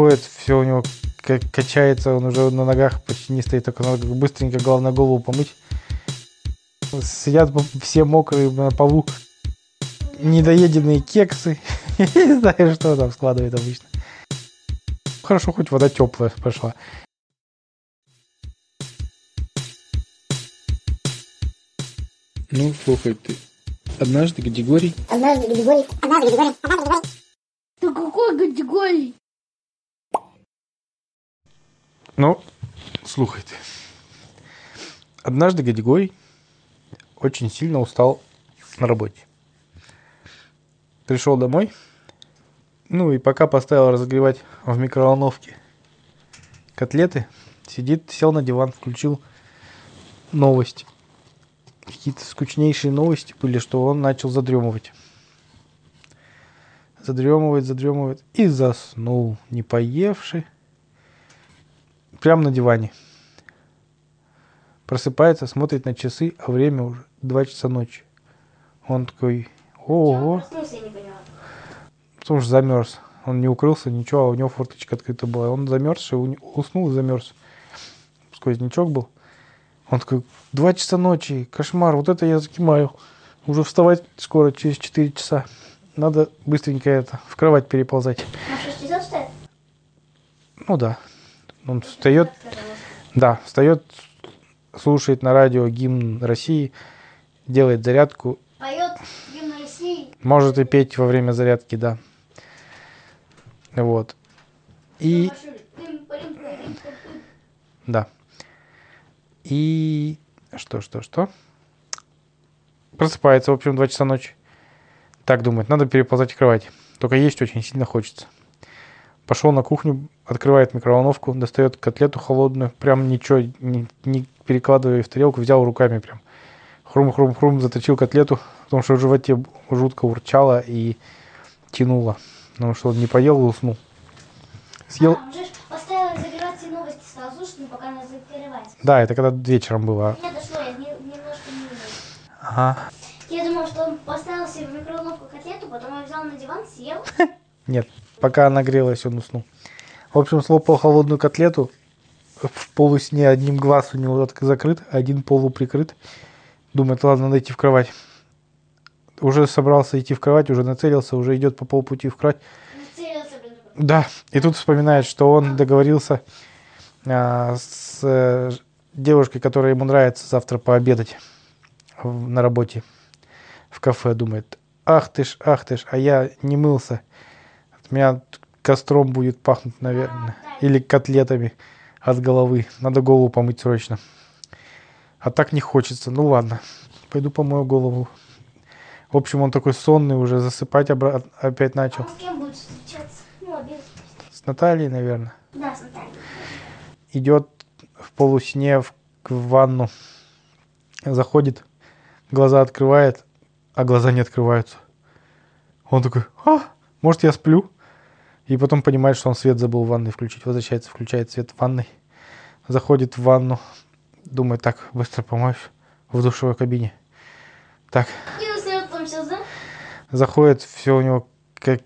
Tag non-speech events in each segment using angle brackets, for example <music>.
ходит, все у него к- качается, он уже на ногах почти не стоит, только надо быстренько главное голову помыть. Сидят все мокрые на полу, недоеденные кексы. <laughs> Я не знаю, что там складывает обычно. Хорошо, хоть вода теплая пошла. Ну, слухай, ты однажды Гадигорий Однажды Григорий, однажды Григорий, однажды Григорий. Да какой категории? Ну, слухай ты. Однажды Гадигорий очень сильно устал на работе. Пришел домой, ну и пока поставил разогревать в микроволновке котлеты, сидит, сел на диван, включил новости. Какие-то скучнейшие новости были, что он начал задремывать. Задремывает, задремывает и заснул, не поевший. Прямо на диване. Просыпается, смотрит на часы, а время уже 2 часа ночи. Он такой, ого, потому что замерз. Он не укрылся, ничего, а у него форточка открыта была. Он замерз, и у- уснул и замерз. Сквознячок был. Он такой, два часа ночи, кошмар, вот это я закимаю. Уже вставать скоро, через 4 часа. Надо быстренько это, в кровать переползать. На 6 часов стоит? Ну да. Он встает, да, встает, слушает на радио гимн России, делает зарядку, Поет гимн России. может и петь во время зарядки, да. Вот. И, да. И что, что, что? Просыпается, в общем, 2 часа ночи. Так думает, надо переползать в кровать. Только есть очень сильно хочется. Пошел на кухню, открывает микроволновку, достает котлету холодную, прям ничего не, не перекладывая в тарелку, взял руками прям. Хрум-хрум-хрум, заточил котлету, потому что в животе жутко урчало и тянуло. Потому что он не поел и уснул. Съел, А, он же ж поставил загревать все новости сразу, чтобы пока она закрывается. да, это когда вечером было. Мне дошло, я не- немножко не. Ага. Я думал, что он поставил себе в микроволновку котлету, потом я взял на диван, съел. <laughs> Нет, пока она грелась, он уснул. В общем, слопал холодную котлету. В полусне одним глаз у него закрыт, один полуприкрыт. Думает, ладно, надо идти в кровать. Уже собрался идти в кровать, уже нацелился, уже идет по полпути в кровать. Целился, блин. Да, и тут вспоминает, что он договорился а, с э, девушкой, которая ему нравится, завтра пообедать в- на работе в кафе. Думает, ах ты ж, ах ты ж, а я не мылся. От меня костром будет пахнуть, наверное. Или котлетами от головы. Надо голову помыть срочно. А так не хочется. Ну ладно, пойду помою голову. В общем, он такой сонный уже, засыпать обра- опять начал. А с кем будет встречаться? Ну, обед. С Натальей, наверное. Да, с Натальей. идет в полусне в, в ванну, заходит, глаза открывает, а глаза не открываются. Он такой, а, может я сплю? И потом понимает, что он свет забыл в ванной включить. Возвращается, включает свет в ванной, заходит в ванну, думает, так, быстро помоюсь в душевой кабине. Так, заходит, все у него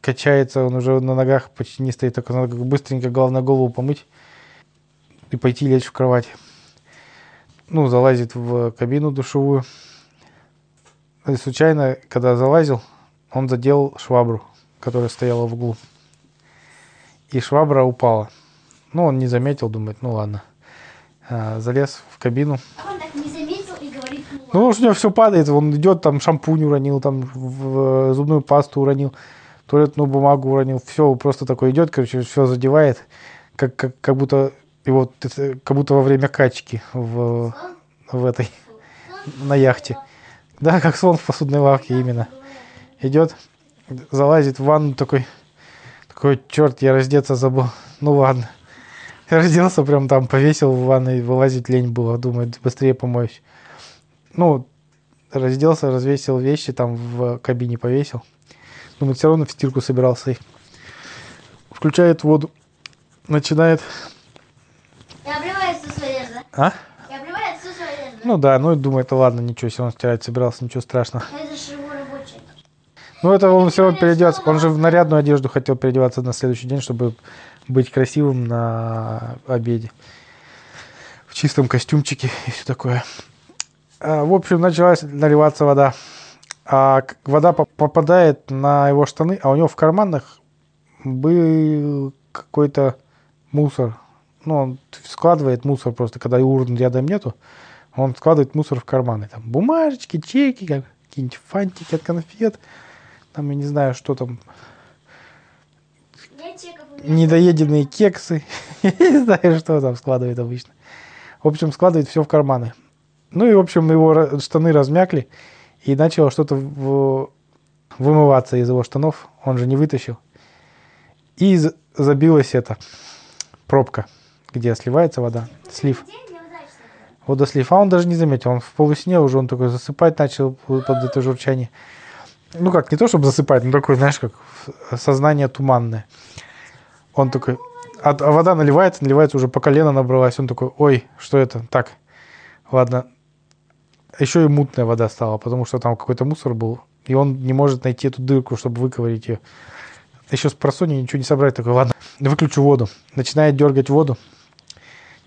качается, он уже на ногах почти не стоит, только надо быстренько, главное, голову помыть и пойти лечь в кровать. Ну, залазит в кабину душевую. И случайно, когда залазил, он задел швабру, которая стояла в углу. И швабра упала. Ну, он не заметил, думает, ну ладно. А, залез в кабину, А он так не заметил и говорит, ну ну, уж у него все падает, он идет, там шампунь уронил, там в, в зубную пасту уронил, туалетную бумагу уронил, все, просто такой идет, короче, все задевает, как, как, как будто его, как будто во время качки в, в этой, на яхте. Да, как слон в посудной лавке именно. Идет, залазит в ванну такой, такой, черт, я раздеться забыл. Ну ладно. Разделся прям там, повесил в ванной, вылазить лень было, думает, быстрее помоюсь ну, разделся, развесил вещи, там в кабине повесил. Думаю, все равно в стирку собирался. И включает воду, начинает... И обливает всю свою одежду. А? И обливает всю свою одежду. Ну да, ну и думает, да ладно, ничего, все равно стирать собирался, ничего страшного. Но это же. Ну это он все равно переодеваться, он же в нарядную одежду хотел переодеваться на следующий день, чтобы быть красивым на обеде. В чистом костюмчике и все такое. А, В общем, началась наливаться вода. А вода по- попадает на его штаны, а у него в карманах был какой-то мусор. Ну, он складывает мусор просто, когда урн рядом нету. Он складывает мусор в карманы. Там бумажечки, чеки, как- какие-нибудь фантики от конфет. Там, я не знаю, что там. Недоеденные кексы. <laughs> Я не знаю, что там складывает обычно. В общем, складывает все в карманы. Ну и, в общем, его штаны размякли. И начало что-то в- вымываться из его штанов. Он же не вытащил. И забилась эта пробка, где сливается вода. Слив. Водослив. А он даже не заметил. Он в полусне уже, он такой засыпать начал под это журчание. Ну как, не то чтобы засыпать, но такой, знаешь, как сознание туманное. Он такой, а, а вода наливается, наливается, уже по колено набралась. Он такой, ой, что это? Так, ладно. Еще и мутная вода стала, потому что там какой-то мусор был. И он не может найти эту дырку, чтобы выковырить ее. Еще с просони ничего не собрать. Такой, ладно, выключу воду. Начинает дергать воду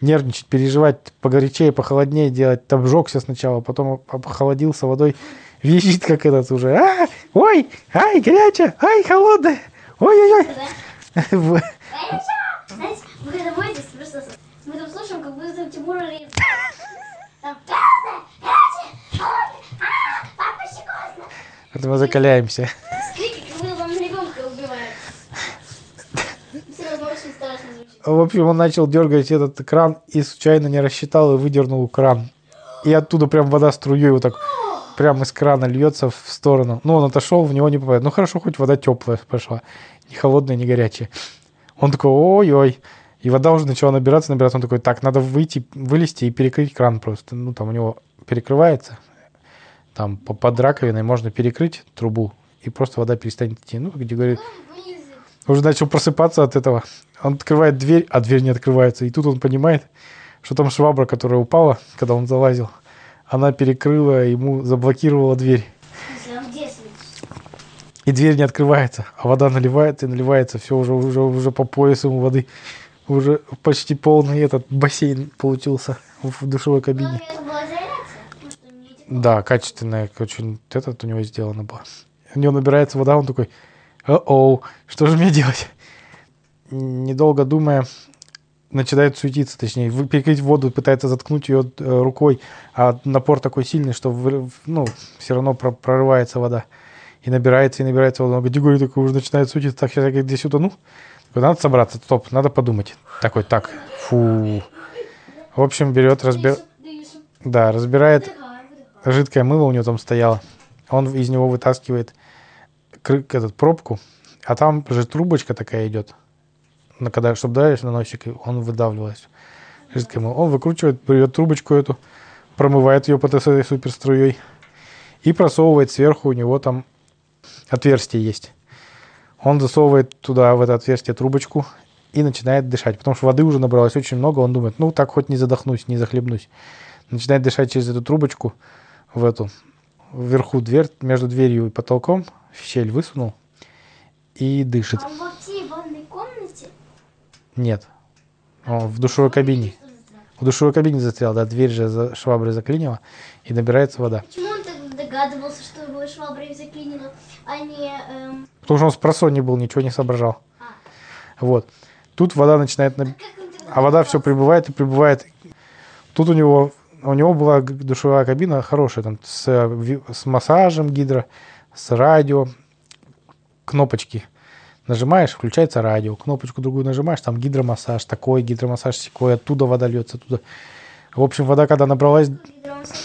нервничать, переживать, погорячее, похолоднее делать. Обжегся сначала, потом охладился водой. Визжит, как этот уже. А, ой, ай, горячая, ай, холодная. Ой-ой-ой. <laughs> Вы мы там слушаем, как будто там Тимур Алиев. Там «Красная, горячая, холодная, а, папа щекотно». Это мы закаляемся. Крики, как будто там ребенка убивают. Все равно очень страшно звучит. В общем, он начал дергать этот кран и случайно не рассчитал и выдернул кран. И оттуда прям вода струей вот так прямо из крана льется в сторону. Ну, он отошел, в него не попадает. Ну, хорошо, хоть вода теплая пошла. Не холодная, не горячая. Он такой, ой-ой. И вода уже начала набираться, набираться. Он такой, так, надо выйти, вылезти и перекрыть кран просто. Ну, там у него перекрывается. Там по- под раковиной можно перекрыть трубу, и просто вода перестанет идти. Ну, где говорит, Вниз. уже начал просыпаться от этого. Он открывает дверь, а дверь не открывается. И тут он понимает, что там швабра, которая упала, когда он залазил, она перекрыла ему, заблокировала дверь. И дверь не открывается, а вода наливается и наливается. Все уже, уже, уже по поясу ему воды. Уже почти полный этот бассейн получился в душевой Ну, кабине. Да, качественная, очень этот у него сделано было. У него набирается вода, он такой, о что же мне делать? Недолго думая, начинает суетиться, точнее, перекрыть воду, пытается заткнуть ее э, рукой, а напор такой сильный, что ну, все равно про- прорывается вода. И набирается, и набирается вода. Он говорит, Григорий такой уже начинает суетиться, так, сейчас я говорит, здесь утону. Такой, надо собраться, стоп, надо подумать. Такой, так, фу. В общем, берет, дышим. да, разбирает жидкое мыло у него там стояло. Он из него вытаскивает этот, пробку, а там же трубочка такая идет. На, когда, чтобы давишь на носик, он выдавливалось. Жидкое. Он выкручивает, берет трубочку эту, промывает ее под этой суперструей и просовывает сверху, у него там отверстие есть. Он засовывает туда, в это отверстие, трубочку и начинает дышать. Потому что воды уже набралось очень много. Он думает, ну так хоть не задохнусь, не захлебнусь. Начинает дышать через эту трубочку в эту вверху дверь, между дверью и потолком в щель высунул и дышит. А он в активе в ванной комнате? Нет. Он в душевой кабине. В душевой кабине застрял, да, дверь же за шваброй заклинила, и набирается вода. Почему он так догадывался, что его шваброй заклинило, а не... эм, Потому что он с просонья был, ничего не соображал. Вот. Тут вода начинает... наб- тогда А вода все прибывает и прибывает. Тут у него, у него была душевая кабина хорошая, там, с, э, с массажем гидро, с радио, кнопочки. Нажимаешь, включается радио, кнопочку другую нажимаешь, там гидромассаж, такой гидромассаж, секой, оттуда вода льется, оттуда. В общем, вода, когда набралась, Гидромассаж.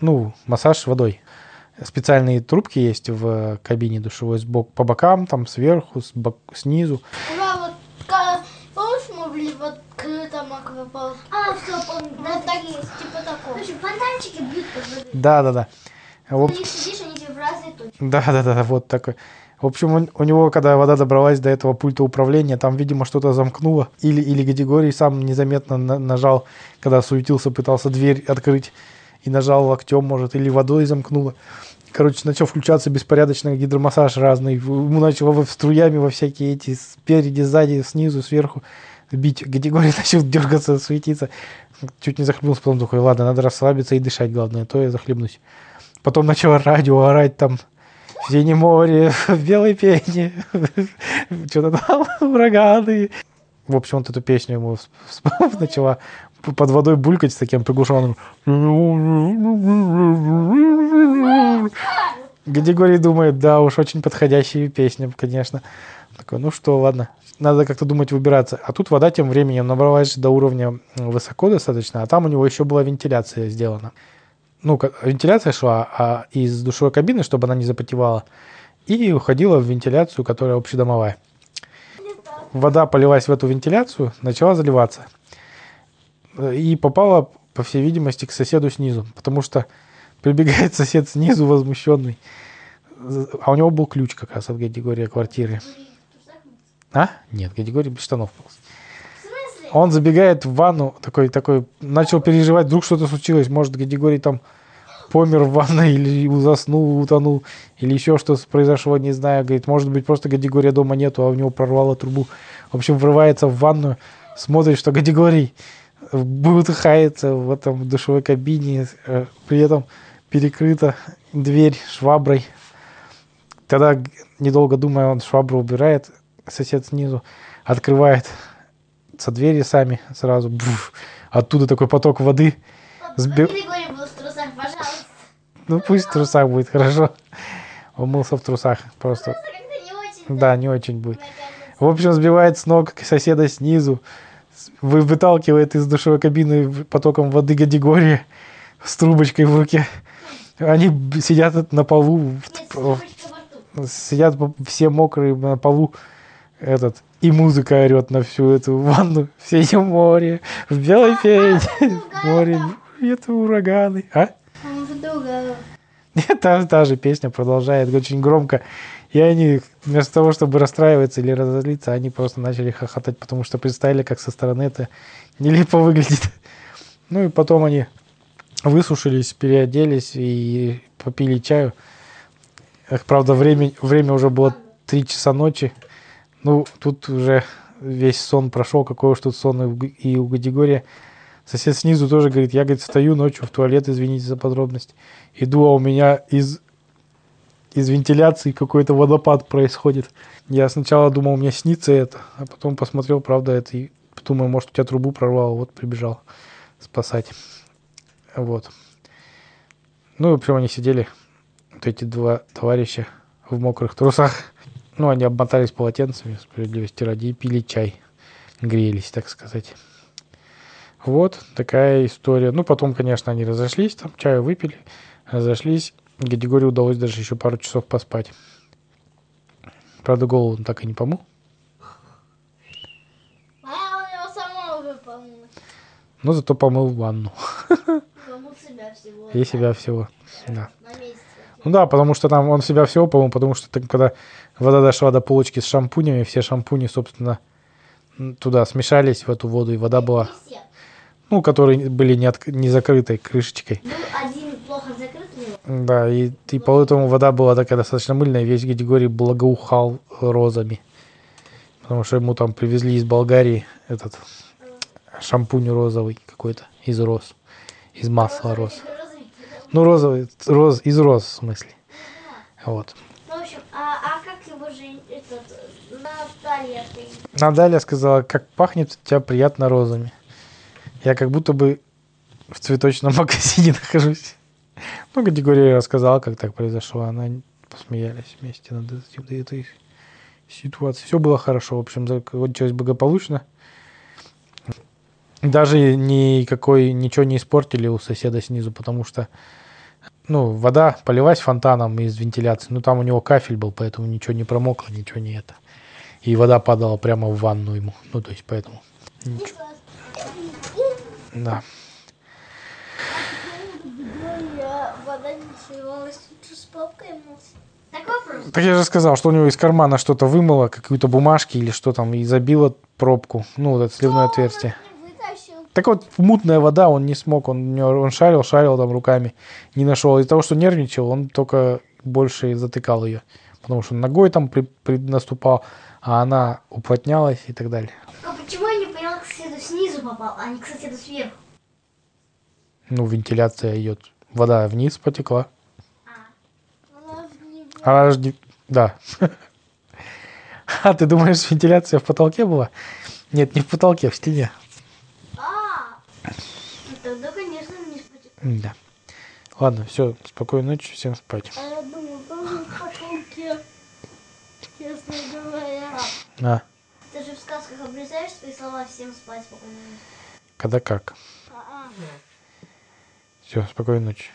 ну, массаж водой. Специальные трубки есть в кабине душевой сбоку, по бокам, там сверху, с бок- снизу. Ура, вот ка- помнишь, мы были в открытом аквапарке? А, все, помню. Да, Вот так есть. типа В такого. общем, фонтанчики бьют под водой. Да, да, да. В На них сидишь, они тебе в разные точки. Да, да, да, да, вот такой. В общем, у него, когда вода добралась до этого пульта управления, там, видимо, что-то замкнуло. Или, или Григорий сам незаметно на- нажал, когда суетился, пытался дверь открыть, и нажал локтем, может, или водой замкнуло. Короче, начал включаться беспорядочно гидромассаж разный. Ему начало струями во всякие эти спереди, сзади, снизу, сверху бить. Григорий <laughs> начал дергаться, светиться. Чуть не захлебнулся, потом такой, ладно, надо расслабиться и дышать, главное, а то я захлебнусь. Потом начал радио орать там в синем море, в белой пене, <laughs> что-то там, ураганы. В общем, вот эту песню ему <laughs> начала под водой булькать с таким приглушенным. Григорий думает, да уж, очень подходящая песня, конечно. Такой, ну что, ладно, надо как-то думать выбираться. А тут вода тем временем набралась до уровня высоко достаточно, а там у него еще была вентиляция сделана. Ну, вентиляция шла а, из душевой кабины, чтобы она не запотевала, и уходила в вентиляцию, которая общедомовая. Вода полилась в эту вентиляцию, начала заливаться. И попала, по всей видимости, к соседу снизу, потому что прибегает <laughs> сосед снизу возмущенный. А у него был ключ как раз от Григория квартиры. А? Нет, Григорий без штанов полз. Он забегает в ванну, такой, такой, начал переживать, вдруг что-то случилось. Может, Григорий там помер в ванной или заснул, утонул, или еще что произошло, не знаю. Говорит, может быть, просто Григория дома нету, а у него прорвало трубу. В общем, врывается в ванную, смотрит, что Григорий бутыхается в этом душевой кабине, э, при этом перекрыта дверь шваброй. Тогда, недолго думая, он швабру убирает, сосед снизу, открывает со двери сами сразу. буф. оттуда такой поток воды. Сби-. Ну пусть в трусах будет, хорошо. Он мылся в трусах просто. Да, не очень будет. В общем, сбивает с ног соседа снизу, вы- выталкивает из душевой кабины потоком воды Гадигория с трубочкой в руке. Они сидят на полу, сидят все мокрые на полу, этот, и музыка орет на всю эту ванну. В синем море, в белой пене, <laughs> в море, это ураганы. А? Нет, та, та же песня продолжает очень громко. И они, вместо того, чтобы расстраиваться или разозлиться, они просто начали хохотать, потому что представили, как со стороны это нелепо выглядит. <laughs> Ну и потом они высушились, переоделись и попили чаю. Правда, время, время уже было 3 часа ночи. Ну, тут уже весь сон прошел, какой уж тут сон и у у Гадигория. Сосед снизу тоже говорит, я, говорит, встаю ночью в туалет, извините за подробность. Иду, а у меня из, из вентиляции какой-то водопад происходит. Я сначала думал, мне снится это, а потом посмотрел, правда, это, и думаю, может, у тебя трубу прорвало, вот прибежал спасать. Вот. Ну, и, общем, они сидели, вот эти два товарища в мокрых трусах. Ну, они обмотались полотенцами, справедливости ради, и пили чай. Грелись, так сказать. Вот такая история. Ну, потом, конечно, они разошлись, там чаю выпили, разошлись. Григорию удалось даже еще пару часов поспать. Правда, голову он так и не помыл. А у него само уже помыл. Но зато помыл ванну. <laughs> Помыл себя всего. И себя всего. Да. Ну да, потому что там он себя всего помыл, потому что там, когда вода дошла до полочки с шампунями, все шампуни, собственно, туда смешались в эту воду, и вода была, ну, которые были не, отк- не закрытой крышечкой. Был один плохо закрыт у него. Да, и, и поэтому вода была такая достаточно мыльная, весь Григорий благоухал розами. Потому что ему там привезли из Болгарии этот шампунь розовый какой-то, из роз, из масла роз. Ну, розовый, роз, из роз, в смысле. Вот. Ну, в общем, а, а как его же этот Наталья ты? Надаля сказала, как пахнет у тебя приятно розами. Я как будто бы в цветочном <laughs> магазине нахожусь. Ну, Григория рассказала, как так произошло. Она посмеялись вместе над этой, этой ситуацией. Все было хорошо. В общем, закончилось благополучно. Даже никакой, ничего не испортили у соседа снизу, потому что ну, вода полилась фонтаном из вентиляции. Ну, там у него кафель был, поэтому ничего не промокло, ничего не это. И вода падала прямо в ванну ему. Ну, то есть, поэтому... Ничего. Да. Так я же сказал, что у него из кармана что-то вымыло, какие-то бумажки или что там, и забило пробку. Ну, вот это сливное отверстие. Так вот, мутная вода, он не смог, он, он шарил, шарил там руками, не нашел. Из-за того, что нервничал, он только больше затыкал ее. Потому что ногой там при, при- наступал, а она уплотнялась и так далее. А почему я не поняла, к соседу снизу попал, а не к соседу сверху? Ну, вентиляция идет. Вода вниз потекла. Она же не... Да. <laughs> А, ты думаешь, вентиляция в потолке была? Нет, не в потолке, в стене. А, ну тогда, конечно, не спотек. Да. Ладно, все, спокойной ночи, всем спать. А я думаю, тоже в потолке. Честно говоря. А, Ты же в сказках обрезаешь свои слова всем спать спокойно. когда как. А-а. Все, спокойной ночи.